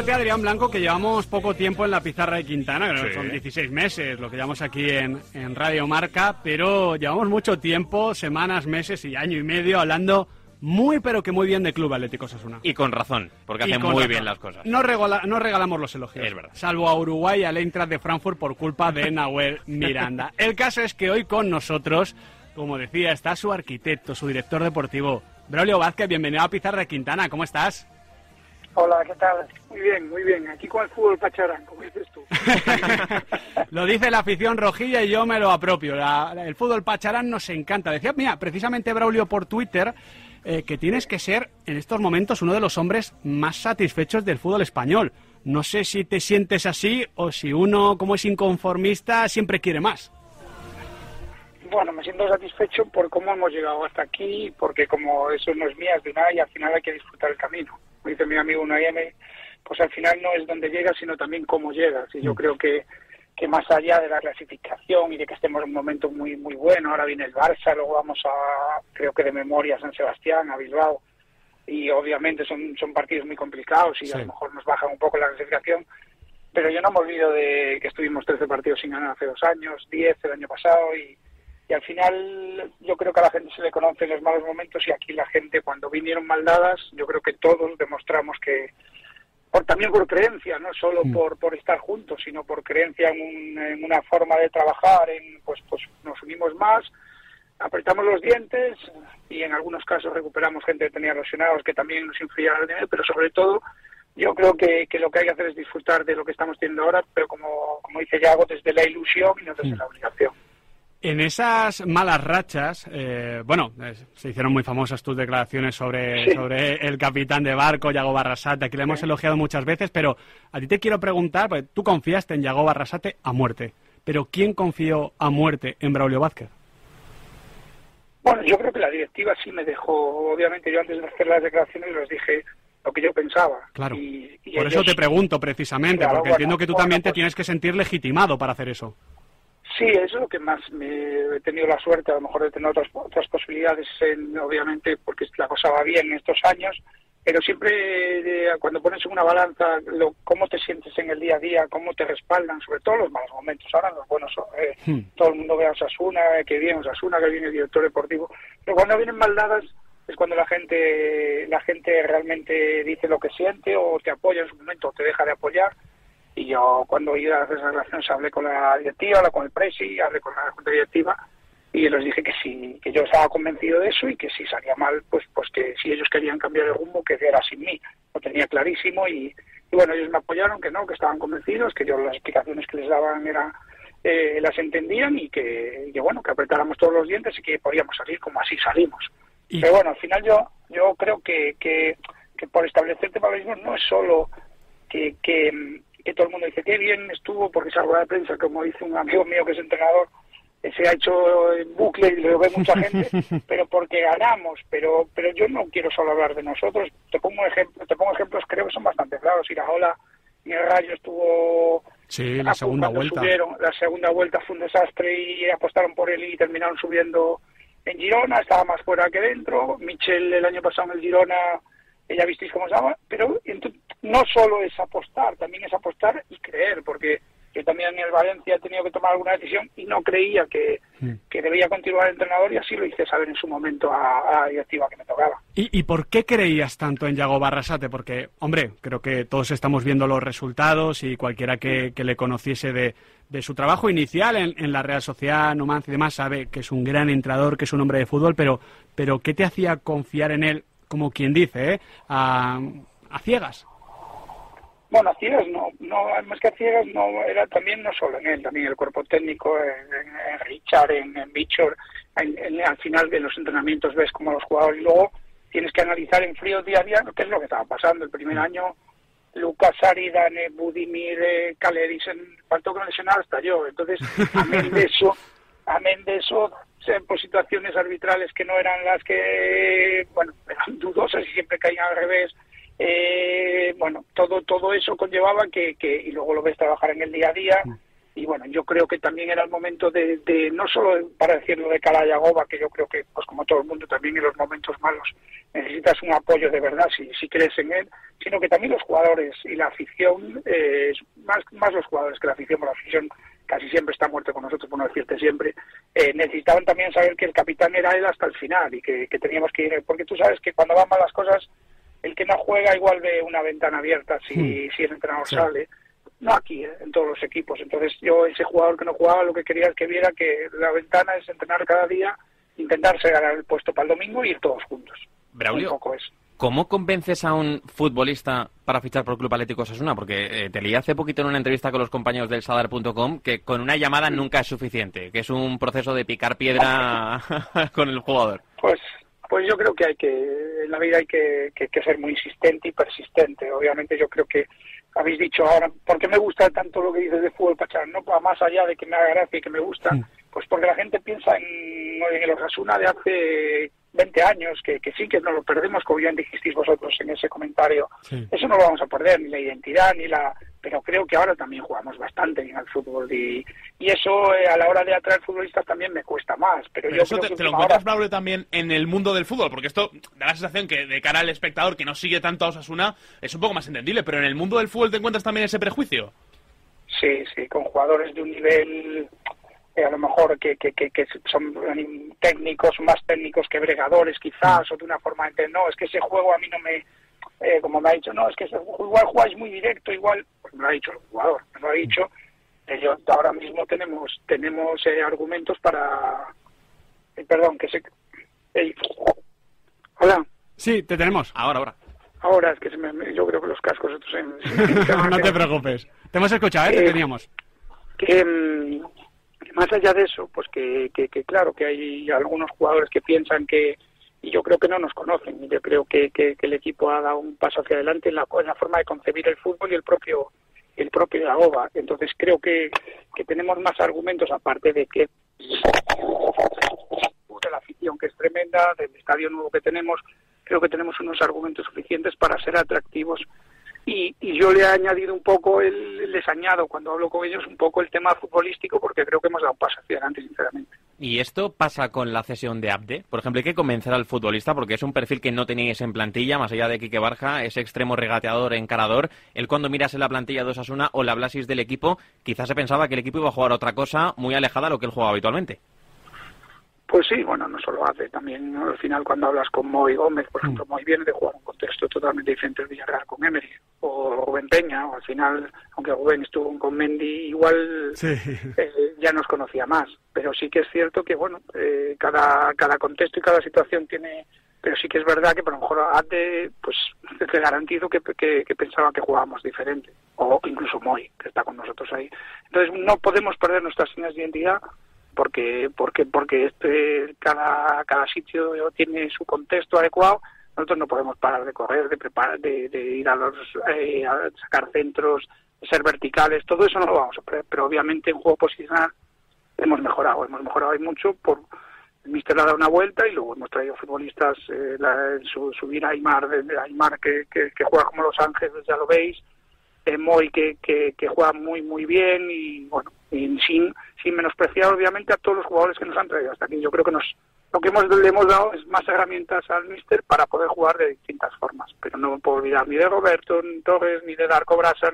Fíjate, Adrián Blanco, que llevamos poco tiempo en la pizarra de Quintana, que son 16 meses lo que llevamos aquí en, en Radio Marca, pero llevamos mucho tiempo, semanas, meses y año y medio hablando muy pero que muy bien de Club Atlético Osasuna. Y con razón, porque hacen muy razón. bien las cosas. No, regala- no regalamos los elogios. Es verdad. Salvo a Uruguay y al Eintracht de Frankfurt por culpa de Nahuel Miranda. El caso es que hoy con nosotros, como decía, está su arquitecto, su director deportivo, Braulio Vázquez. Bienvenido a Pizarra de Quintana. ¿Cómo estás? Hola, ¿qué tal? Muy bien, muy bien. Aquí con el fútbol pacharán, como dices tú. lo dice la afición rojilla y yo me lo apropio. La- la- el fútbol pacharán nos encanta. Decía, mira, precisamente Braulio por Twitter eh, que tienes que ser en estos momentos uno de los hombres más satisfechos del fútbol español. No sé si te sientes así o si uno, como es inconformista, siempre quiere más. Bueno, me siento satisfecho por cómo hemos llegado hasta aquí, porque como eso no es mía, es de nada, y al final hay que disfrutar el camino. Dice mi amigo Unai pues al final no es donde llegas, sino también cómo llegas. Y yo creo que, que más allá de la clasificación y de que estemos en un momento muy muy bueno, ahora viene el Barça, luego vamos a, creo que de memoria, a San Sebastián, a Bilbao, y obviamente son, son partidos muy complicados y Sí. a lo mejor nos bajan un poco la clasificación, pero yo no me olvido de que estuvimos 13 partidos sin ganar hace dos años, 10 el año pasado y, y al final yo creo que a la gente se le conocen los malos momentos y aquí la gente cuando vinieron mal dadas, yo creo que todos demostramos que por, también por creencia, no solo Mm. por, por estar juntos, sino por creencia en, un- en una forma de trabajar, en pues pues nos unimos más, apretamos los dientes y en algunos casos recuperamos gente que tenía lesionados que también nos influía en el nivel, pero sobre todo yo creo que, que lo que hay que hacer es disfrutar de lo que estamos teniendo ahora, pero como, como dice Yago, desde la ilusión y no desde Mm. la obligación. En esas malas rachas, eh, bueno, eh, se hicieron muy famosas tus declaraciones sobre, Sí. sobre el capitán de barco, Yago Barrasate, que le hemos Sí. elogiado muchas veces, pero a ti te quiero preguntar, porque tú confiaste en Yago Barrasate a muerte, pero ¿quién confió a muerte en Braulio Vázquez? Bueno, yo creo que la directiva sí me dejó, obviamente yo antes de hacer las declaraciones les dije lo que yo pensaba. Claro. Y, y Por eso te pregunto precisamente, Claro, porque bueno, entiendo que tú bueno, también te pues- tienes que sentir legitimado para hacer eso. Sí, eso es lo que más me he tenido la suerte, a lo mejor de tener otras, otras posibilidades, en- obviamente, porque la cosa va bien en estos años, pero siempre eh, cuando pones en una balanza lo, cómo te sientes en el día a día, cómo te respaldan, sobre todo los malos momentos, ahora los buenos, eh, Hmm. todo el mundo ve a Osasuna, eh, que bien Osasuna, que viene el director deportivo, pero cuando vienen mal dadas es cuando la gente la gente realmente dice lo que siente o te apoya en su momento o te deja de apoyar y yo cuando iba a hacer esas relaciones hablé con la directiva, con el presi, hablé con la junta directiva y les dije que sí, que yo estaba convencido de eso y que si salía mal, pues pues que si ellos querían cambiar el rumbo, que era sin mí. Lo tenía clarísimo y, y bueno, ellos me apoyaron, que no, que estaban convencidos, que yo las explicaciones que les daban era eh, las entendían y que, bueno, que apretáramos todos los dientes y que podíamos salir como así salimos. Y- Pero bueno, al final yo yo creo que, que, que por establecerte valores no es solo que, que, que todo el mundo dice que bien estuvo porque es algo de prensa, como dice un amigo mío que es entrenador, que se ha hecho en bucle y lo ve mucha gente, pero porque ganamos, pero pero yo no quiero solo hablar de nosotros, te pongo ejemplos, te pongo ejemplos creo que son bastante claros, Iraola en el Rayo estuvo Sí, la segunda vuelta. subieron, la segunda vuelta fue un desastre y apostaron por él y terminaron subiendo en Girona, estaba más fuera que dentro. Michel el año pasado en el Girona, eh, ya visteis cómo estaba, pero ento- no solo es apostar, también es apostar y creer, porque yo también en el Valencia he tenido que tomar alguna decisión y no creía que, que debía continuar el entrenador y así lo hice saber en su momento a, a la directiva que me tocaba. ¿Y, y por qué creías tanto en Yago Barrasate? Porque, hombre, creo que todos estamos viendo los resultados y cualquiera que, que le conociese de, de su trabajo inicial en, en la Real Sociedad, Numancia y demás, sabe que es un gran entrenador, que es un hombre de fútbol, pero, pero ¿qué te hacía confiar en él, como quien dice, eh, a, a ciegas? Bueno, a ciegas no, no, más que a ciegas no, era también no solo en él, también el cuerpo técnico, en, Richard, en, en Bichor, en- al final de los entrenamientos ves como los jugadores y luego tienes que analizar en frío día a día qué es lo que estaba pasando. El primer año Lucas Aridane, Budimir, eh, Calerisen, faltó que no lesionara hasta yo. Entonces, amén de eso, amén de eso, por situaciones arbitrales que no eran las que, bueno, eran dudosas y siempre caían al revés. Eh, bueno, todo todo eso conllevaba que, que, y luego lo ves trabajar en el día a día, y bueno, yo creo que también era el momento de, de no solo para decirlo de cara a Yagoba, que yo creo que, pues como todo el mundo, también en los momentos malos necesitas un apoyo de verdad si, si crees en él, sino que también los jugadores y la afición, eh, más, más los jugadores que la afición, la afición casi siempre está muerto con nosotros, por no decirte siempre, eh, necesitaban también saber que el capitán era él hasta el final y que, que teníamos que ir, porque tú sabes que cuando van mal las cosas, el que no juega igual ve una ventana abierta si, hmm. si el entrenador sale no aquí, ¿eh? en todos los equipos. Entonces yo, ese jugador que no jugaba, lo que quería es que viera que la ventana es entrenar cada día, intentarse ganar el puesto para el domingo y ir todos juntos. Braulio, ¿cómo convences a un futbolista para fichar por el Club Atlético Osasuna? Porque eh, te leí hace poquito en una entrevista con los compañeros del Sadar.com que con una llamada nunca es suficiente, que es un proceso de picar piedra con el jugador. Pues pues yo creo que hay que en la vida hay que, que ser muy insistente y persistente. Obviamente yo creo que habéis dicho ahora, ¿por qué me gusta tanto lo que dices de fútbol Pachar? No más allá de que me haga gracia y que me gusta, pues porque la gente piensa en, en el Osasuna de hace 20 años, que, que sí que no lo perdemos, como bien dijisteis vosotros en ese comentario. Eso no lo vamos a perder, ni la identidad, ni la... Pero creo que ahora también jugamos bastante bien al fútbol y, y eso eh, a la hora de atraer futbolistas también me cuesta más. Pero, yo eso te, lo encuentras, Braulio, también en el mundo del fútbol, porque esto da la sensación que de cara al espectador que no sigue tanto a Osasuna es un poco más entendible, pero en el mundo del fútbol te encuentras también ese prejuicio. Sí, sí, con jugadores de un nivel eh, a lo mejor que, que, que, son técnicos, más técnicos que bregadores quizás, mm. o de una forma de no, es que ese juego a mí no me, eh, como me ha dicho, no, es que igual jugáis muy directo, igual, pues me lo ha dicho el jugador, me lo ha dicho, yo ahora mismo tenemos tenemos eh, argumentos para, perdón, que se... Hola. Sí, te tenemos. Ahora, ahora. Ahora es que se me, yo creo que los cascos estos en, no te preocupes. Te hemos escuchado, ¿eh? te teníamos. Que, mm, más allá de eso, pues que, que, claro, que hay algunos jugadores que piensan que, y yo creo que no nos conocen, y yo creo que, que, el equipo ha dado un paso hacia adelante en la, forma de concebir el fútbol y el propio el propio Aoba. Entonces creo que, que tenemos más argumentos, aparte de que de la afición que es tremenda, del estadio nuevo que tenemos, creo que tenemos unos argumentos suficientes para ser atractivos y, yo le he añadido un poco, el, les añado cuando hablo con ellos un poco el tema futbolístico porque creo que hemos dado un paso hacia adelante, sinceramente. ¿Y esto pasa con la cesión de Abde? Por ejemplo, hay que convencer al futbolista porque es un perfil que no teníais en plantilla, más allá de Quique Barja, ese extremo regateador, encarador. Él cuando miras en la plantilla de Osasuna o le hablasis del equipo, quizás se pensaba que el equipo iba a jugar otra cosa muy alejada de lo que él jugaba habitualmente. Pues sí, bueno, no solo hace, también al final cuando hablas con Moy Gómez, por ejemplo, mm. Moy viene de jugar un contexto totalmente diferente del Villarreal con Emery, o Rubén Peña, o al final, aunque Rubén estuvo con Mendy, igual eh, ya nos conocía más, pero sí que es cierto que, bueno, eh, cada, cada contexto y cada situación tiene, pero sí que es verdad que por lo mejor Ate, pues te garantizo que, que, que pensaba que jugábamos diferente, o incluso Moy, que está con nosotros ahí. Entonces no podemos perder nuestras señas de identidad, porque porque porque este cada cada sitio tiene su contexto adecuado nosotros no podemos parar de correr de preparar de, ir a los eh, a sacar centros ser verticales todo eso no lo vamos a hacer pero obviamente en juego posicional hemos mejorado hemos mejorado mucho por el míster ha dado una vuelta y luego hemos traído futbolistas eh, subir a Aymar, Aymar que, que, que juega como Los Ángeles ya lo veis eh, Moy que, que, que juega muy muy bien y bueno sin, sin menospreciar obviamente a todos los jugadores que nos han traído hasta aquí. Yo creo que nos lo que hemos, le hemos dado es más herramientas al míster para poder jugar de distintas formas. Pero no me puedo olvidar ni de Roberto ni Torres, ni de Darko Brasa,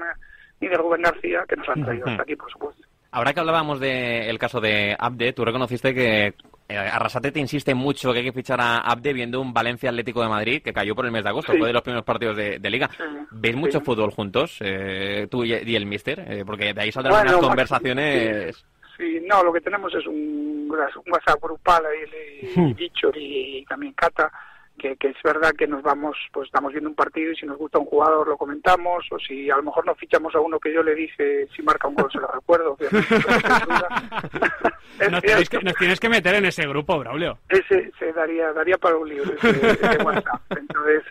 ni de Rubén García, que nos han traído hasta aquí, por supuesto. Ahora que hablábamos del caso de Abde, tú reconociste que eh, Arrasate te insiste mucho que hay que fichar a Abde viendo un Valencia Atlético de Madrid que cayó por el mes de agosto, fue de los primeros partidos de, Liga. ¿Veis mucho fútbol juntos, eh, tú y, el Mister? Eh, porque de ahí saldrán unas conversaciones... Sí, no, lo que tenemos es un, un WhatsApp grupal ahí, y, Dicho y también Cata, que, es verdad que nos vamos, pues estamos viendo un partido y si nos gusta un jugador lo comentamos, o si a lo mejor no fichamos a uno que yo le dije si marca un gol se lo recuerdo. nos, tienes que, nos, tienes que, meter en ese grupo, Braulio. Ese se daría, daría para un libro, ese, WhatsApp. Entonces,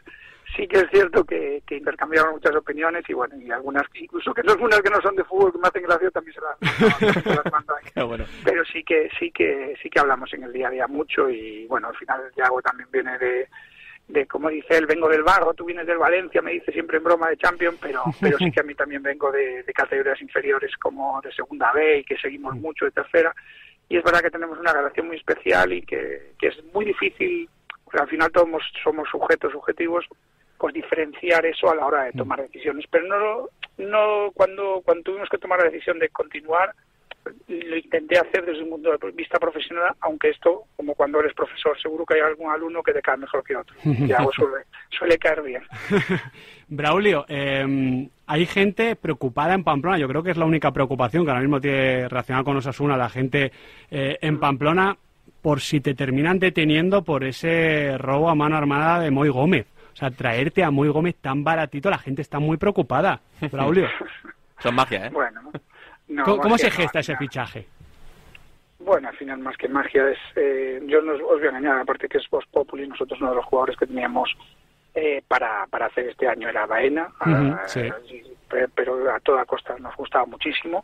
sí que es cierto que, que intercambiamos muchas opiniones y bueno, y algunas, incluso que son unas que no son de fútbol que me hacen gracia también se las, mando ahí. Pero sí que, sí que, sí que hablamos en el día a día mucho y bueno, al final Yago también viene de, de como dice él, vengo del barro, tú vienes del Valencia, me dice siempre en broma de Champion, pero, pero sí que a mí también vengo de, categorías inferiores como de segunda B y que seguimos mucho de tercera. Y es verdad que tenemos una relación muy especial y que, que es muy difícil, porque al final todos somos sujetos subjetivos, pues diferenciar eso a la hora de tomar decisiones. Pero no, no cuando, cuando tuvimos que tomar la decisión de continuar, lo intenté hacer desde un punto de vista profesional, aunque esto, como cuando eres profesor, seguro que hay algún alumno que te cae mejor que otro. Y algo suele, suele caer bien. Braulio, em, hay gente preocupada en Pamplona. Yo creo que es la única preocupación que ahora mismo tiene relacionada con Osasuna la gente eh, en Pamplona por si te terminan deteniendo por ese robo a mano armada de Moy Gómez. O sea, traerte a Moy Gómez tan baratito, la gente está muy preocupada. Braulio. Son magia, ¿eh? Bueno, ¿Cómo, se gesta ese fichaje? Bueno, al final más que magia es, eh, yo no os voy a engañar, aparte que es Voz Populi, nosotros uno de los jugadores que teníamos eh, para, para hacer este año era Baena, ah, pero a toda costa nos gustaba muchísimo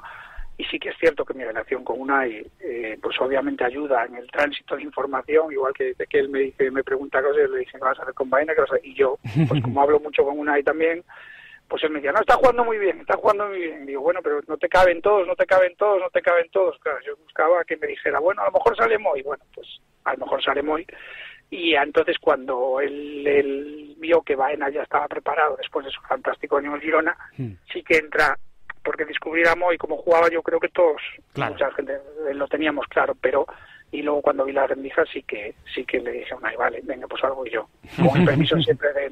y sí que es cierto que mi relación con Unai eh, pues obviamente ayuda en el tránsito de información, igual que, que él me dice, me pregunta cosas, le dice, ¿qué vas a hacer con Baena? Y yo, pues como hablo mucho con Unai también, pues él me decía, no, está jugando muy bien, está jugando muy bien. Digo, bueno, pero no te caben todos, no te caben todos, no te caben todos. Claro, yo buscaba que me dijera, bueno, a lo mejor sale Moy. Bueno, pues a lo mejor sale Moy. Y entonces cuando él, vio que Baena ya estaba preparado después de su fantástico año en Girona, hmm. sí que entra, porque descubrir a Moy como jugaba yo creo que todos, mucha gente lo teníamos claro, pero y luego cuando vi la rendija sí que sí que le dije a una vale, venga, pues algo y yo, con el permiso siempre de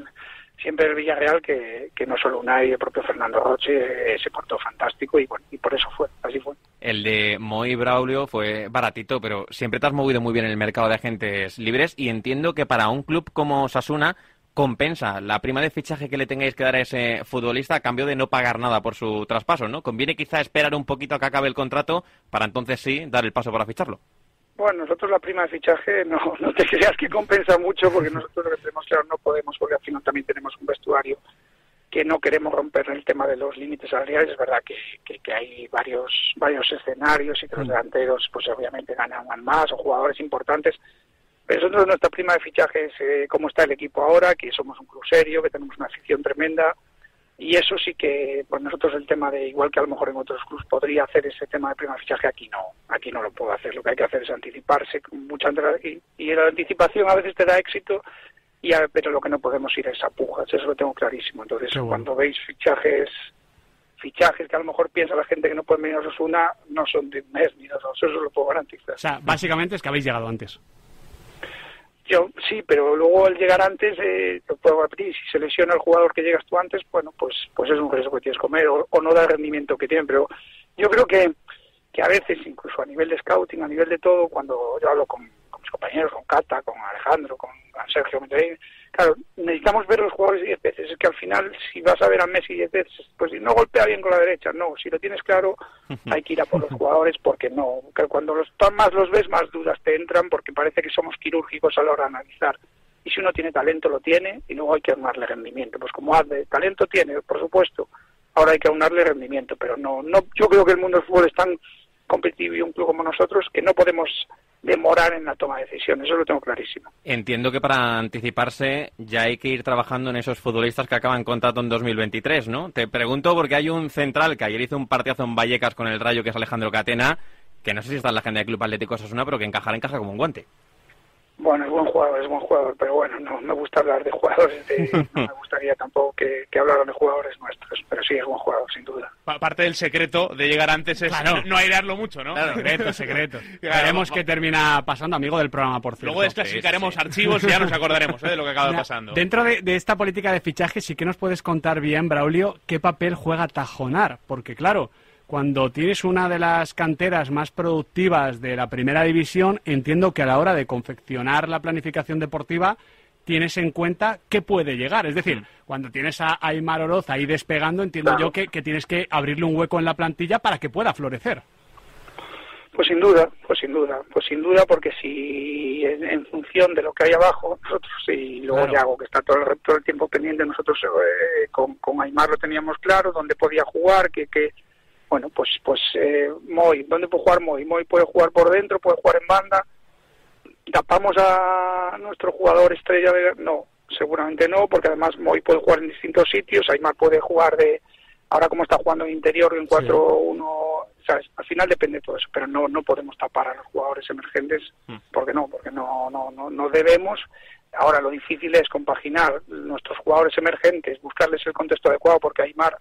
siempre el Villarreal que, que no solo Unai, el propio Fernando Roche eh, se portó fantástico y bueno, y por eso fue, así fue. El de Moy Braulio fue baratito, pero siempre te has movido muy bien en el mercado de agentes libres y entiendo que para un club como Sasuna compensa la prima de fichaje que le tengáis que dar a ese futbolista a cambio de no pagar nada por su traspaso, ¿no? Conviene quizá esperar un poquito a que acabe el contrato para entonces sí dar el paso para ficharlo. Bueno, nosotros la prima de fichaje no, no te creas que compensa mucho porque nosotros lo que tenemos claro no podemos porque al final también tenemos un vestuario que no queremos romper el tema de los límites salariales. Es verdad que, que, hay varios varios escenarios y que los mm. delanteros pues obviamente ganan más o jugadores importantes. Pero nosotros nuestra prima de fichaje es eh, cómo está el equipo ahora, que somos un club serio, que tenemos una afición tremenda, y eso sí que pues nosotros el tema de igual que a lo mejor en otros clubes podría hacer ese tema de prima fichaje aquí no aquí no lo puedo hacer. Lo que hay que hacer es anticiparse con mucha y, y la anticipación a veces te da éxito y pero lo que no podemos ir es a pujas eso lo tengo clarísimo. Entonces cuando veis fichajes fichajes que a lo mejor piensa la gente que no pueden venir a Osasuna no son de un mes ni dos eso lo puedo garantizar. O sea básicamente es que habéis llegado antes yo sí, pero luego el llegar antes, eh, puedo repetir, si se lesiona el jugador que llegas tú antes, bueno, pues pues es un riesgo que tienes que comer o, no da el rendimiento que tienen. Pero yo creo que, que a veces, incluso a nivel de scouting, a nivel de todo, cuando yo hablo con, mis compañeros, con Cata, con Alejandro, con, Sergio claro, necesitamos ver los jugadores diez veces. Es que al final, si vas a ver a Messi diez veces, pues no golpea bien con la derecha. No, si lo tienes claro, hay que ir a por los jugadores porque no. Que cuando los, más los ves, más dudas te entran porque parece que somos quirúrgicos a la hora de analizar. Y si uno tiene talento, lo tiene y luego hay que aunarle rendimiento. Pues como de talento tiene, por supuesto, ahora hay que aunarle rendimiento. Pero no, no, yo creo que el mundo del fútbol es tan competitivo y un club como nosotros que no podemos demorar en la toma de decisiones, eso lo tengo clarísimo. Entiendo que para anticiparse ya hay que ir trabajando en esos futbolistas que acaban contrato en 2023, ¿no? Te pregunto porque hay un central que ayer hizo un partidazo en Vallecas con el Rayo, que es Alejandro Catena, que no sé si está en la agenda del Club Atlético Osasuna, pero que encajar encaja como un guante. Bueno, es buen jugador, es buen jugador, pero bueno, no me gusta hablar de jugadores, no me gustaría tampoco que, que, hablaran de jugadores nuestros, pero sí es buen jugador, sin duda. parte del secreto de llegar antes es no airearlo mucho, ¿no? secreto, secreto. Veremos qué termina pasando, amigo del programa, por cierto. Luego desclasificaremos archivos y ya nos acordaremos ¿eh? de lo que acaba pasando. Dentro de, de, esta política de fichaje sí que nos puedes contar bien, Braulio, qué papel juega Tajonar, porque claro cuando tienes una de las canteras más productivas de la primera división, entiendo que a la hora de confeccionar la planificación deportiva tienes en cuenta qué puede llegar. Es decir, cuando tienes a Aymar Oroz ahí despegando, entiendo yo que, tienes que abrirle un hueco en la plantilla para que pueda florecer. Pues sin duda, pues sin duda, pues sin duda, porque si en, función de lo que hay abajo, nosotros, y luego ya hago que está todo el, todo el tiempo pendiente, nosotros eh, con, con Aymar lo teníamos claro, dónde podía jugar, que, que bueno, pues pues eh, Moy, ¿dónde puede jugar Moy? Moy puede jugar por dentro, puede jugar en banda. ¿Tapamos a nuestro jugador estrella? De... No, seguramente no, porque además Moy puede jugar en distintos sitios, Aymar puede jugar de, ahora como está jugando en interior en 4-1, al final depende de todo eso, pero no, no podemos tapar a los jugadores emergentes, mm. porque no, porque no, no, no, no debemos. Ahora lo difícil es compaginar nuestros jugadores emergentes, buscarles el contexto adecuado, porque Aymar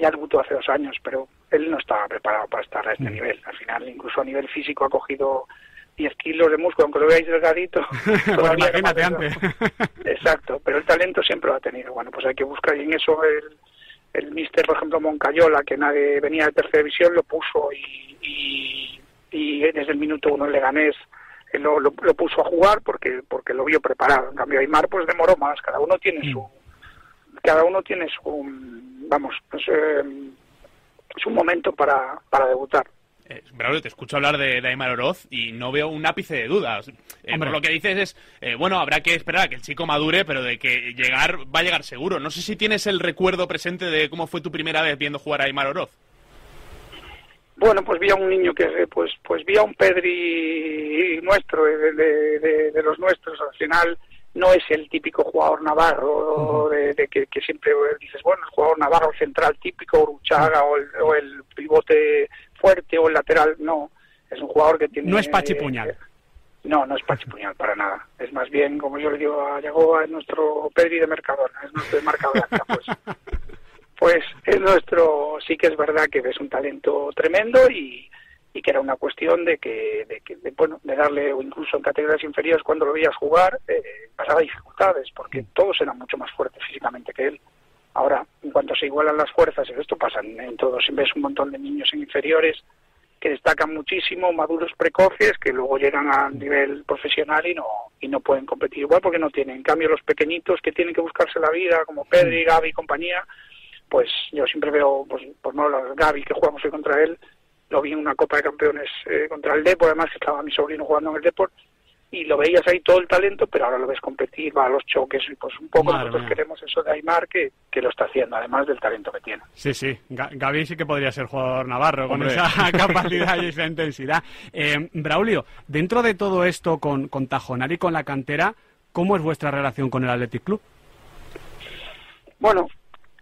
ya debutó hace dos años, pero él no estaba preparado para estar a este mm. nivel. Al final, incluso a nivel físico, ha cogido 10 kilos de músculo, aunque lo veáis delgadito. pues imagínate antes. Exacto, pero el talento siempre lo ha tenido. Bueno, pues hay que buscar, y en eso el, el mister, por ejemplo, Moncayola, que nadie venía de tercera división, lo puso y, y, desde el minuto uno el Leganés lo, lo, puso a jugar porque porque lo vio preparado. En cambio, Aymar pues demoró más. Cada uno tiene su cada uno tiene su vamos pues, eh, su momento para, para debutar. Eh, te escucho hablar de, de, Aymar Oroz y no veo un ápice de dudas. Eh, por lo que dices es, eh, bueno, habrá que esperar a que el chico madure, pero de que llegar va a llegar seguro. No sé si tienes el recuerdo presente de cómo fue tu primera vez viendo jugar a Aymar Oroz. Bueno, pues vi a un niño que, pues, pues vi a un Pedri nuestro, de, de los nuestros. Al final, no es el típico jugador navarro de, que, siempre dices, bueno, el jugador navarro central típico, Uruchaga o, el, pivote fuerte o el lateral, no, es un jugador que tiene... No es pachipuñal. no, no es pachipuñal para nada. Es más bien, como yo le digo a Yagoba, es nuestro Pedri de Mercadona, es nuestro de marca pues. pues es nuestro, sí que es verdad que es un talento tremendo y, y que era una cuestión de que, de, que bueno, de darle, o incluso en categorías inferiores cuando lo veías jugar, eh, pasaba dificultades, porque todos eran mucho más fuertes físicamente que él. Ahora, en cuanto se igualan las fuerzas, esto pasa en, todos, ves un montón de niños en inferiores que destacan muchísimo, maduros precoces, que luego llegan al nivel profesional y no y no pueden competir igual porque no tienen. En cambio, los pequeñitos que tienen que buscarse la vida, como Pedri, Gaby y compañía, pues yo siempre veo, pues, por no Gaby que jugamos hoy contra él, lo vi en una Copa de Campeones eh, contra el Depor, además que estaba mi sobrino jugando en el Depor, y lo veías ahí todo el talento, pero ahora lo ves competir, va a los choques, y pues un poco nosotros queremos eso de Aymar que, que, lo está haciendo, además del talento que tiene. Sí, sí, Gaby sí que podría ser jugador navarro, con esa capacidad y esa intensidad. Eh, Braulio, dentro de todo esto con, con Tajonar y con la cantera, ¿cómo es vuestra relación con el Athletic Club? Bueno,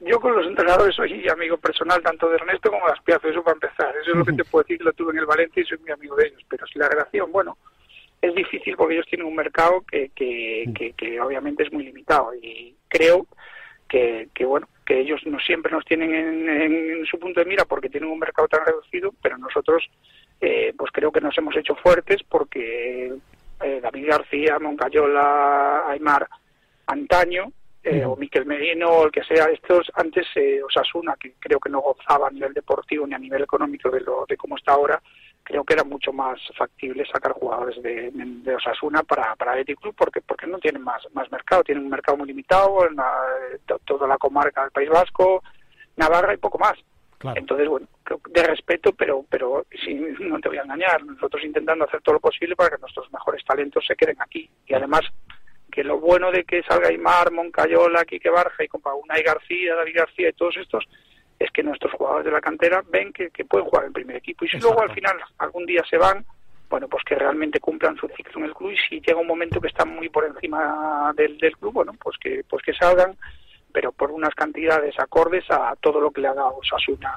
yo con los entrenadores soy amigo personal tanto de Ernesto como de Aspiazo, eso para empezar. Eso es lo que te puedo decir, lo tuve en el Valencia y soy muy amigo de ellos. Pero si la relación, bueno, es difícil porque ellos tienen un mercado que, que, que, obviamente es muy limitado. Y creo que, que, bueno, que ellos no siempre nos tienen en, su punto de mira porque tienen un mercado tan reducido, pero nosotros eh, pues creo que nos hemos hecho fuertes porque eh, David García, Moncayola, Aymar, antaño eh, o Miquel Merino o el que sea, estos antes eh, Osasuna, que creo que no gozaba a nivel deportivo ni a nivel económico de, lo, de cómo está ahora, creo que era mucho más factible sacar jugadores de, de Osasuna para, para el Club porque, porque no tienen más, más mercado, tienen un mercado muy limitado en toda la comarca del País Vasco, Navarra y poco más. Entonces, bueno, de respeto, pero pero si no te voy a engañar, nosotros intentando hacer todo lo posible para que nuestros mejores talentos se queden aquí. Y además, que lo bueno de que salga Aymar, Moncayola, Quique Barja y compa Unai García, David García y todos estos, es que nuestros jugadores de la cantera ven que, pueden jugar en primer equipo. Y si luego al final algún día se van, bueno, pues que realmente cumplan su ciclo en el club y si llega un momento que están muy por encima del, del club, bueno, pues que, pues que salgan, pero por unas cantidades acordes a todo lo que le ha dado Sasuna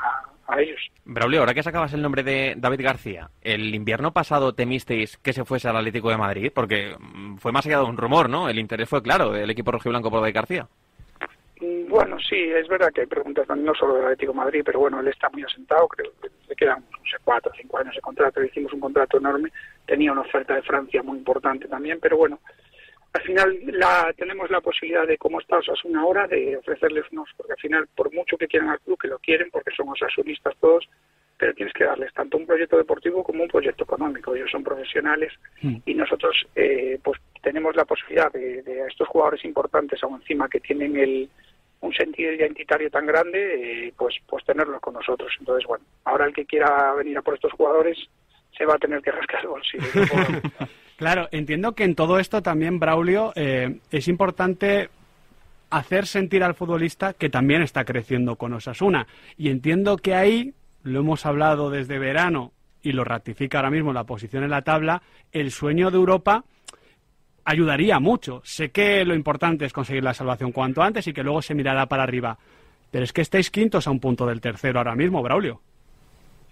a ellos. Braulio, ahora que sacabas el nombre de David García, ¿el invierno pasado temisteis que se fuese al Atlético de Madrid? Porque mm, fue más allá de un rumor, ¿no? El interés fue claro del equipo rojiblanco por David García. Mm, bueno, sí, es verdad que hay preguntas no solo del Atlético de Madrid, pero bueno, él está muy asentado, creo que le quedan, no sé, cuatro o cinco años de contrato, le hicimos un contrato enorme, tenía una oferta de Francia muy importante también, pero bueno, al final la, tenemos la posibilidad de, como está una hora, de ofrecerles unos, porque al final, por mucho que quieran al club, que lo quieren, porque somos asunistas todos, pero tienes que darles tanto un proyecto deportivo como un proyecto económico. Ellos son profesionales hmm. y nosotros eh, pues tenemos la posibilidad de, de, estos jugadores importantes, aún encima que tienen el, un sentido identitario tan grande, eh, pues, pues tenerlos con nosotros. Entonces, bueno, ahora el que quiera venir a por estos jugadores se va a tener que rascar el bolsillo. Claro, entiendo que en todo esto también, Braulio, eh, es importante hacer sentir al futbolista que también está creciendo con Osasuna. Y entiendo que ahí, lo hemos hablado desde verano y lo ratifica ahora mismo la posición en la tabla, el sueño de Europa ayudaría mucho. Sé que lo importante es conseguir la salvación cuanto antes y que luego se mirará para arriba. Pero es que estáis quintos a un punto del tercero ahora mismo, Braulio.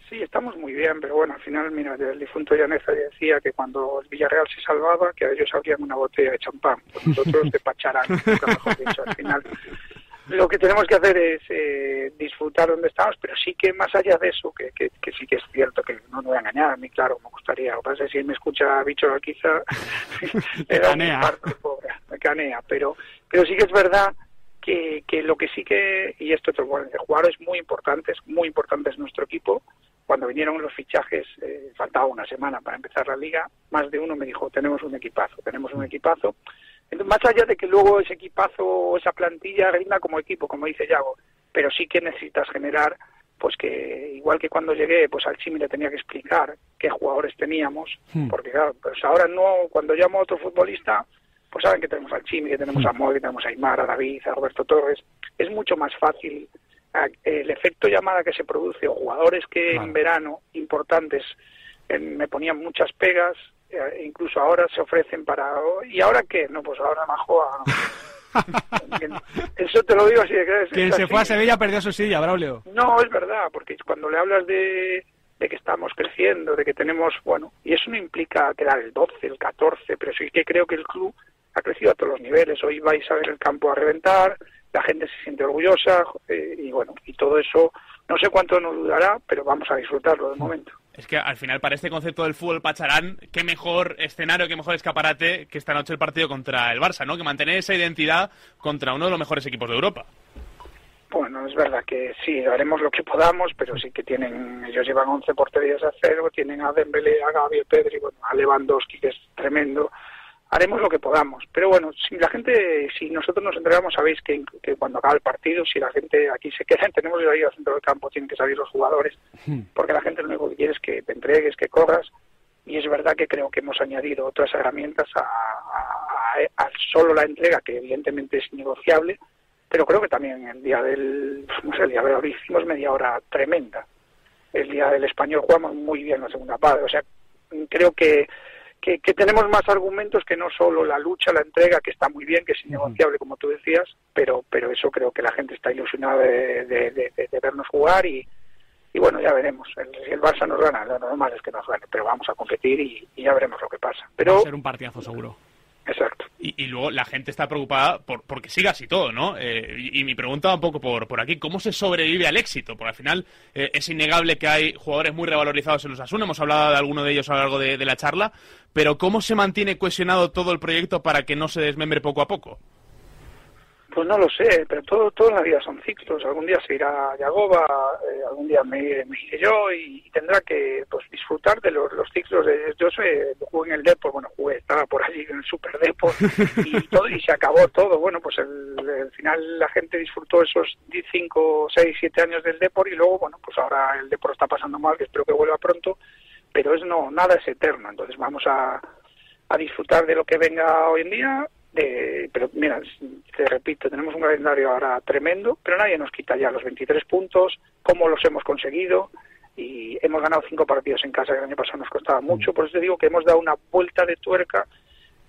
Sí, estamos muy bien, pero bueno, al final, mira, el difunto Llaneza decía que cuando el Villarreal se salvaba, que ellos abrían una botella de champán, pues nosotros de pacharán, mejor dicho, al final. Lo que tenemos que hacer es eh, disfrutar donde estamos, pero sí que más allá de eso, que, que, sí que es cierto, que no me voy a engañar, a mí claro, me gustaría, o pasa si me escucha Bicho Alquiza, me canea. pobre, me canea, pero, pero sí que es verdad que, que lo que sí que, y esto te lo voy a decir, jugadores muy importantes, muy importantes nuestro equipo, cuando vinieron los fichajes, eh, faltaba una semana para empezar la liga, más de uno me dijo, tenemos un equipazo, tenemos un equipazo. Entonces, más allá de que luego ese equipazo o esa plantilla rinda como equipo, como dice Yago, pero sí que necesitas generar, pues que igual que cuando llegué, pues al Chimi le tenía que explicar qué jugadores teníamos, hmm. porque claro, pues ahora no, cuando llamo a otro futbolista, pues saben que tenemos al Chimi, que tenemos a hmm. Moy, que tenemos a Aymar, a David, a Roberto Torres, es mucho más fácil el efecto llamada que se produce o jugadores que en verano importantes me ponían muchas pegas e incluso ahora se ofrecen para y ahora qué no pues ahora Majoa. Eso te lo digo así de que quien se fue a Sevilla perdió su silla Braulio. No es verdad porque cuando le hablas de de que estamos creciendo, de que tenemos, bueno, y eso no implica quedar el 12, el 14, pero sí que creo que el club ha crecido a todos los niveles. Hoy vais a ver el campo a reventar, la gente se siente orgullosa eh, y bueno, y todo eso no sé cuánto nos durará, pero vamos a disfrutarlo de momento. Es que al final, para este concepto del fútbol pacharán, qué mejor escenario, qué mejor escaparate que esta noche el partido contra el Barça, ¿no? Que mantener esa identidad contra uno de los mejores equipos de Europa. Bueno, es verdad que sí, haremos lo que podamos, pero sí que tienen, ellos llevan 11 porterías a cero, tienen a Dembélé, a Gabi, a Pedri, bueno, a Lewandowski, que es tremendo, haremos lo que podamos. Pero bueno, si la gente, si nosotros nos entregamos, sabéis que, cuando acaba el partido, si la gente aquí se queda, tenemos que ir al centro del campo, tienen que salir los jugadores, hmm. porque la gente lo único que quiere es que te entregues, que corras. Y es verdad que creo que hemos añadido otras herramientas a, solo la entrega, que evidentemente es negociable, pero creo que también el día del, no sé, el día de hoy hicimos media hora tremenda. El día del español jugamos muy bien la segunda parte. O sea, creo que que, tenemos más argumentos que no solo la lucha, la entrega, que está muy bien, que es innegociable, como tú decías, pero, pero eso creo que la gente está ilusionada de, vernos jugar y, y bueno, ya veremos. si el Barça nos gana, lo normal es que nos gane, pero vamos a competir y, ya veremos lo que pasa. Pero, Va a ser un partidazo seguro. Exacto. Y, luego la gente está preocupada por porque siga así todo, ¿no? Eh, y, mi pregunta va un poco por, por aquí, ¿cómo se sobrevive al éxito? Porque al final eh, es innegable que hay jugadores muy revalorizados en los Asuna, hemos hablado de alguno de ellos a lo largo de la charla, pero ¿cómo se mantiene cohesionado todo el proyecto para que no se desmembre poco a poco? Pues no lo sé, pero todo, todo en la vida son ciclos. Algún día se irá Yagoba, eh, algún día me, iré yo y, tendrá que pues, disfrutar de los, ciclos. De, yo sé, jugué en el Depor, bueno, jugué, estaba por allí en el Super Depor y, todo, y se acabó todo. Bueno, pues al final la gente disfrutó esos 5, 6, 7 años del Depor y luego, bueno, pues ahora el Depor está pasando mal, que espero que vuelva pronto, pero es no, nada es eterno. Entonces vamos a, a disfrutar de lo que venga hoy en día pero mira, te repito, tenemos un calendario ahora tremendo, pero nadie nos quita ya los 23 puntos, cómo los hemos conseguido y hemos ganado cinco partidos en casa que el año pasado nos costaba mucho, por eso te digo que hemos dado una vuelta de tuerca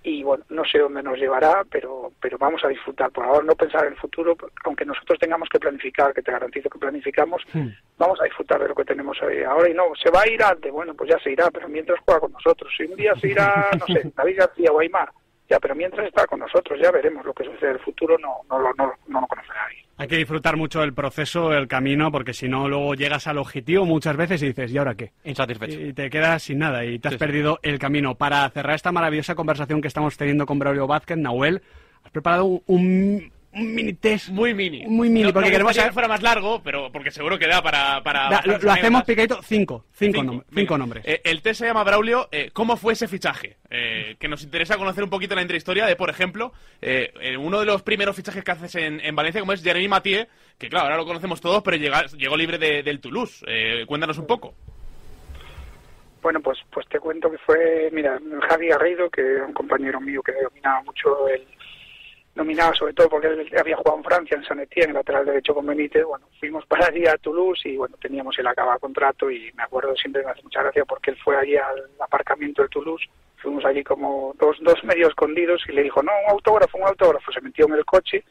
y bueno, no sé dónde nos llevará, pero, pero vamos a disfrutar. Por ahora no pensar en el futuro, aunque nosotros tengamos que planificar, que te garantizo que planificamos, hmm. vamos a disfrutar de lo que tenemos ahora y no, se va a ir antes, bueno, pues ya se irá, pero mientras juega con nosotros. Si un día se irá, no sé, David García o Aymar, pero mientras está con nosotros, ya veremos lo que sucede en el futuro, no, no, no, no, no lo conocerá nadie. Hay que disfrutar mucho del proceso, el camino, porque si no, luego llegas al objetivo muchas veces y dices, ¿y ahora qué? Insatisfecho. Y te quedas sin nada y te has perdido el camino. Para cerrar esta maravillosa conversación que estamos teniendo con Braulio Vázquez, Nahuel, has preparado un un mini test. Muy mini. Muy mini, porque queremos que fuera más largo, pero porque seguro que da para... para lo, hacemos picadito, cinco. Cinco, cinco, nombres. Eh, el test se llama Braulio, eh, ¿cómo fue ese fichaje? Eh, que nos interesa conocer un poquito la intrahistoria de, por ejemplo, uno de los primeros fichajes que haces en, Valencia, como es Jeremy Mathieu, que claro, ahora lo conocemos todos, pero llegó libre del Toulouse. cuéntanos un poco. Bueno, pues pues te cuento que fue, mira, Javi Garrido, que era un compañero mío que dominaba mucho el nominaba sobre todo porque él había jugado en Francia, en San Etienne, lateral derecho con Benítez, bueno, fuimos para allí a Toulouse y bueno, teníamos el acabado contrato y me acuerdo siempre, me hace mucha gracia porque él fue allí al aparcamiento de Toulouse, fuimos allí como dos, dos medio escondidos y le dijo, no, un autógrafo, un autógrafo, se metió en el coche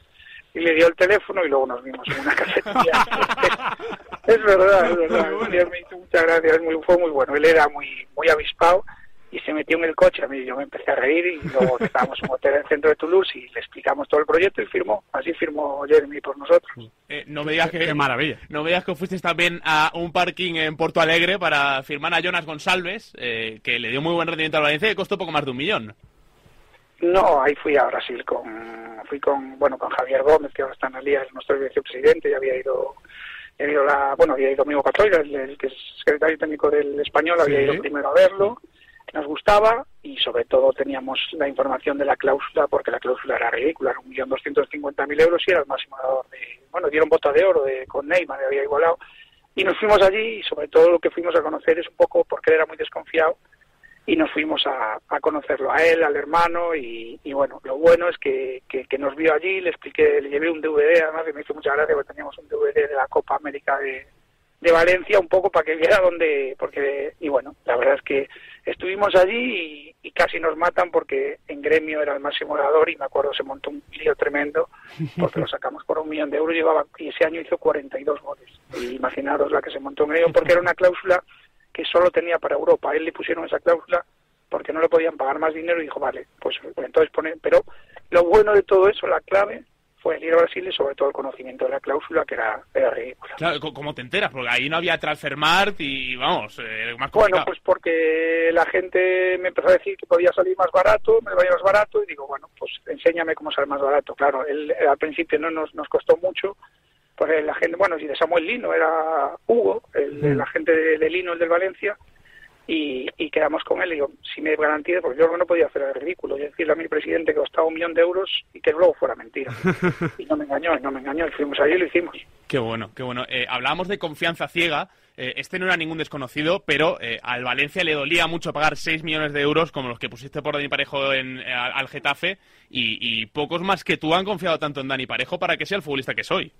y le dio el teléfono y luego nos vimos en una casetilla. es verdad, es verdad, me hizo mucha gracia, fue muy bueno, él era muy, muy avispado y se metió en el coche. A mí yo me empecé a reír y luego estábamos en un hotel en el centro de Toulouse y le explicamos todo el proyecto y firmó. Así firmó Jeremy por nosotros. Eh, no me digas que qué maravilla. No me digas que fuiste también a un parking en Porto Alegre para firmar a Jonas González, eh, que le dio muy buen rendimiento al Valencia y costó poco más de un millón. No, ahí fui a Brasil con fui con bueno con Javier Gómez que ahora está en el día, es nuestro vicepresidente y había ido he ido la, bueno, había ido amigo Catoira, el, que es secretario técnico del español, había ido primero a verlo nos gustaba y sobre todo teníamos la información de la cláusula porque la cláusula era ridícula, era un millón doscientos cincuenta mil euros y era el máximo de, bueno, dieron bota de oro de, con Neymar, había igualado. Y nos fuimos allí y sobre todo lo que fuimos a conocer es un poco porque él era muy desconfiado y nos fuimos a, conocerlo a él, al hermano y, bueno, lo bueno es que, que, nos vio allí, le expliqué, le llevé un DVD, además que me hizo mucha gracia porque teníamos un DVD de la Copa América de, de Valencia un poco para que viera dónde, porque, y bueno, la verdad es que estuvimos allí y, casi nos matan porque en gremio era el máximo goleador y me acuerdo se montó un lío tremendo porque lo sacamos por un millón de euros llevaba, y ese año hizo 42 goles. Y imaginaros la que se montó en gremio porque era una cláusula que solo tenía para Europa. A él le pusieron esa cláusula porque no le podían pagar más dinero y dijo, vale, pues, pues entonces pone, pero lo bueno de todo eso, la clave, fue el ir a Brasil y sobre todo el conocimiento de la cláusula que era, era ridícula. Claro, ¿cómo te enteras? Porque ahí no había Transfermarkt y vamos, eh, más complicado. Bueno, pues porque la gente me empezó a decir que podía salir más barato, me vaya más barato y digo, bueno, pues enséñame cómo sale más barato. Claro, él, al principio no nos, nos costó mucho, pues la gente, bueno, si de Samuel Lino era Hugo, el, el agente de Lino, el del Valencia, y, quedamos con él. Y digo, si me garantiza, porque yo no podía hacer el ridículo, y decirle a mi presidente que costaba un millón de euros y que luego fuera mentira. y no me engañó, y no me engañó, y fuimos allí y lo hicimos. Qué bueno, qué bueno. Eh, hablábamos de confianza ciega. Eh, este no era ningún desconocido, pero eh, al Valencia le dolía mucho pagar 6 millones de euros como los que pusiste por Dani Parejo en, al Getafe, y, y pocos más que tú han confiado tanto en Dani Parejo para que sea el futbolista que soy.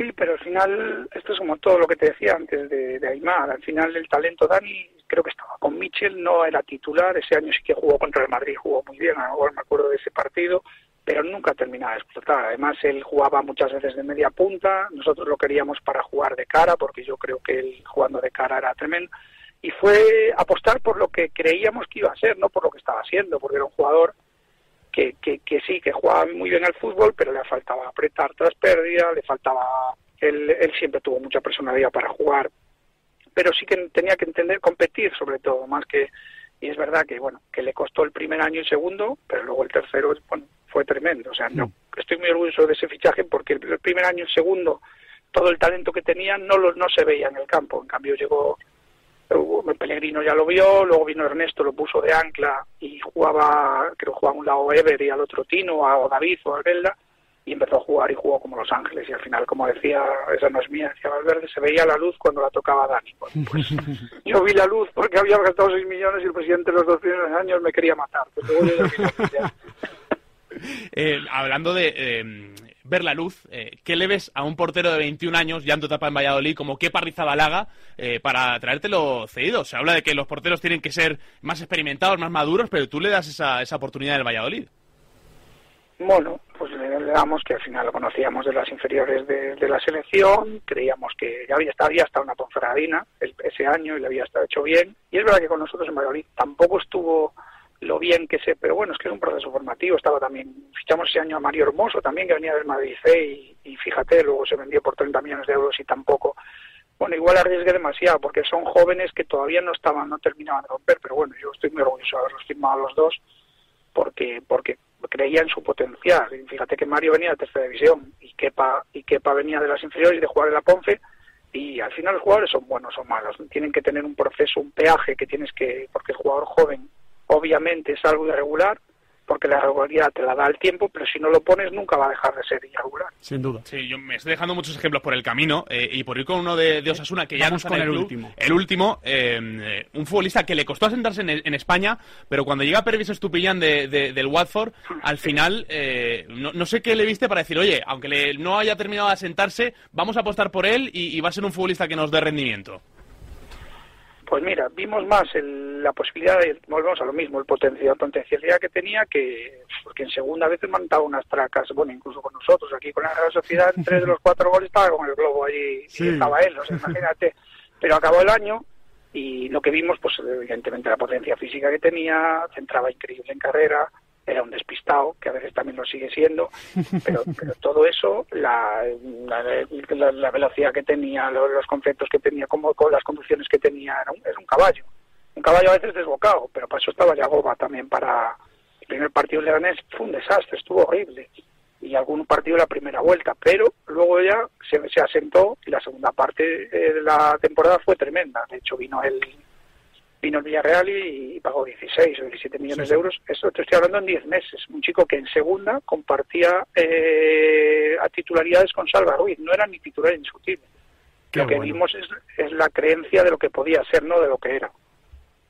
Sí, pero al final, esto es como todo lo que te decía antes de, Aymar. Al final, el talento Dani, creo que estaba con Michel, no era titular. Ese año sí que jugó contra el Madrid, jugó muy bien. Ahora me acuerdo de ese partido, pero nunca terminaba de explotar. Además, él jugaba muchas veces de media punta. Nosotros lo queríamos para jugar de cara, porque yo creo que él jugando de cara era tremendo. Y fue apostar por lo que creíamos que iba a ser, no por lo que estaba haciendo, porque era un jugador que, que, sí, que jugaba muy bien al fútbol, pero le faltaba apretar tras pérdida, le faltaba... Él, él siempre tuvo mucha personalidad para jugar, pero sí que tenía que entender competir sobre todo, más que... Y es verdad que, bueno, que le costó el primer año y segundo, pero luego el tercero bueno, fue tremendo. O sea, no, estoy muy orgulloso de ese fichaje porque el, primer año y segundo, todo el talento que tenía no, lo, no se veía en el campo. En cambio, llegó el Pellegrino ya lo vio, luego vino Ernesto, lo puso de ancla y jugaba, creo jugaba a un lado Ever y al otro Tino, o David o Albelda, y empezó a jugar y jugó como Los Ángeles. Y al final, como decía, esa no es mía, decía Valverde, se veía la luz cuando la tocaba Dani. pues, yo vi la luz porque había gastado 6 millones y el presidente los dos primeros años me quería matar. Pues eh, hablando de eh, ver la luz, eh, ¿qué le ves a un portero de 21 años, ya en tu etapa en Valladolid, como qué Rizabalaga, eh, para traértelo cedido? Se habla de que los porteros tienen que ser más experimentados, más maduros, pero tú le das esa, esa oportunidad del Valladolid. Bueno, pues le, damos que al final lo conocíamos de las inferiores de, la selección, creíamos que ya había, había hasta una Ponferradina ese año y le había estado hecho bien. Y es verdad que con nosotros en Valladolid tampoco estuvo lo bien que sé, pero bueno, es que es un proceso formativo. Estaba también, fichamos ese año a Mario Hermoso también, que venía del Madrid C, y, fíjate, luego se vendió por 30 millones de euros y tampoco. Bueno, igual arriesgué demasiado, porque son jóvenes que todavía no estaban, no terminaban de romper, pero bueno, yo estoy muy orgulloso de haberlos firmado a los dos, porque, porque creía en su potencial. Y fíjate que Mario venía de tercera división, y Kepa, y Kepa venía de las inferiores de jugar en la Ponce, y al final los jugadores son buenos o malos, tienen que tener un proceso, un peaje que tienes que, porque el jugador joven obviamente es algo irregular, porque la regularidad te la da el tiempo, pero si no lo pones nunca va a dejar de ser irregular. Sin duda. Sí, yo me estoy dejando muchos ejemplos por el camino eh, y por ir con uno de, Osasuna que ya no está con en el, club, último. El último, eh, un futbolista que le costó asentarse en, España, pero cuando llega Pervis Estupillán de, del Watford, al final eh, no, sé qué le viste para decir, oye, aunque le, no haya terminado de asentarse, vamos a apostar por él y, y va a ser un futbolista que nos dé rendimiento. Pues mira, vimos más la posibilidad de, volvemos a lo mismo, el potencial, potencialidad que tenía, que porque en segunda vez mandaba unas tracas, bueno, incluso con nosotros, aquí con la Real Sociedad, en tres de los cuatro goles estaba con el globo allí y estaba él, o sea, imagínate. Pero acabó el año y lo que vimos, pues evidentemente la potencia física que tenía, centraba increíble en carrera, era un despistado, que a veces también lo sigue siendo, pero, pero todo eso, la, la, velocidad que tenía, los, conceptos que tenía, como con las conducciones que tenía, era un, un caballo. Un caballo a veces desbocado, pero para eso estaba Yagoba también para el primer partido Leganés, fue un desastre, estuvo horrible. Y algún partido la primera vuelta, pero luego ya se, se asentó y la segunda parte de la temporada fue tremenda. De hecho, vino el, vino el Villarreal y, pagó 16 o 17 millones de euros. Eso te estoy hablando en 10 meses. Un chico que en segunda compartía eh, a titularidades con Salva Ruiz. No era ni titular indiscutible. lo que vimos es, es, la creencia de lo que podía ser, no de lo que era.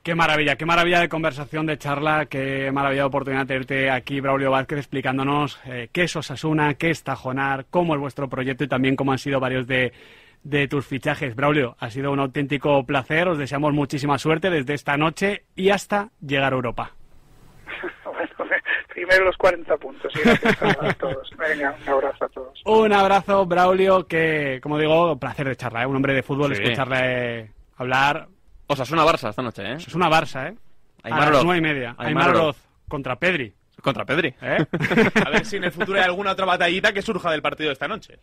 Qué maravilla, qué maravilla de conversación, de charla, qué maravilla de oportunidad tenerte aquí, Braulio Vázquez, explicándonos eh, qué es Osasuna, qué es Tajonar, cómo es vuestro proyecto y también cómo han sido varios de de tus fichajes. Braulio, ha sido un auténtico placer. Os deseamos muchísima suerte desde esta noche y hasta llegar a Europa. bueno, primero los 40 puntos. Y a todos. Venga, un abrazo a todos. Un abrazo, Braulio, que, como digo, placer de charla. ¿eh? Un hombre de fútbol, escucharle hablar. O sea, es una Barça esta noche, ¿eh? Es una Barça, ¿eh? a las nueve y media. Aymar contra Pedri. Contra Pedri. ¿Eh? a ver si en el futuro hay alguna otra batallita que surja del partido de esta noche.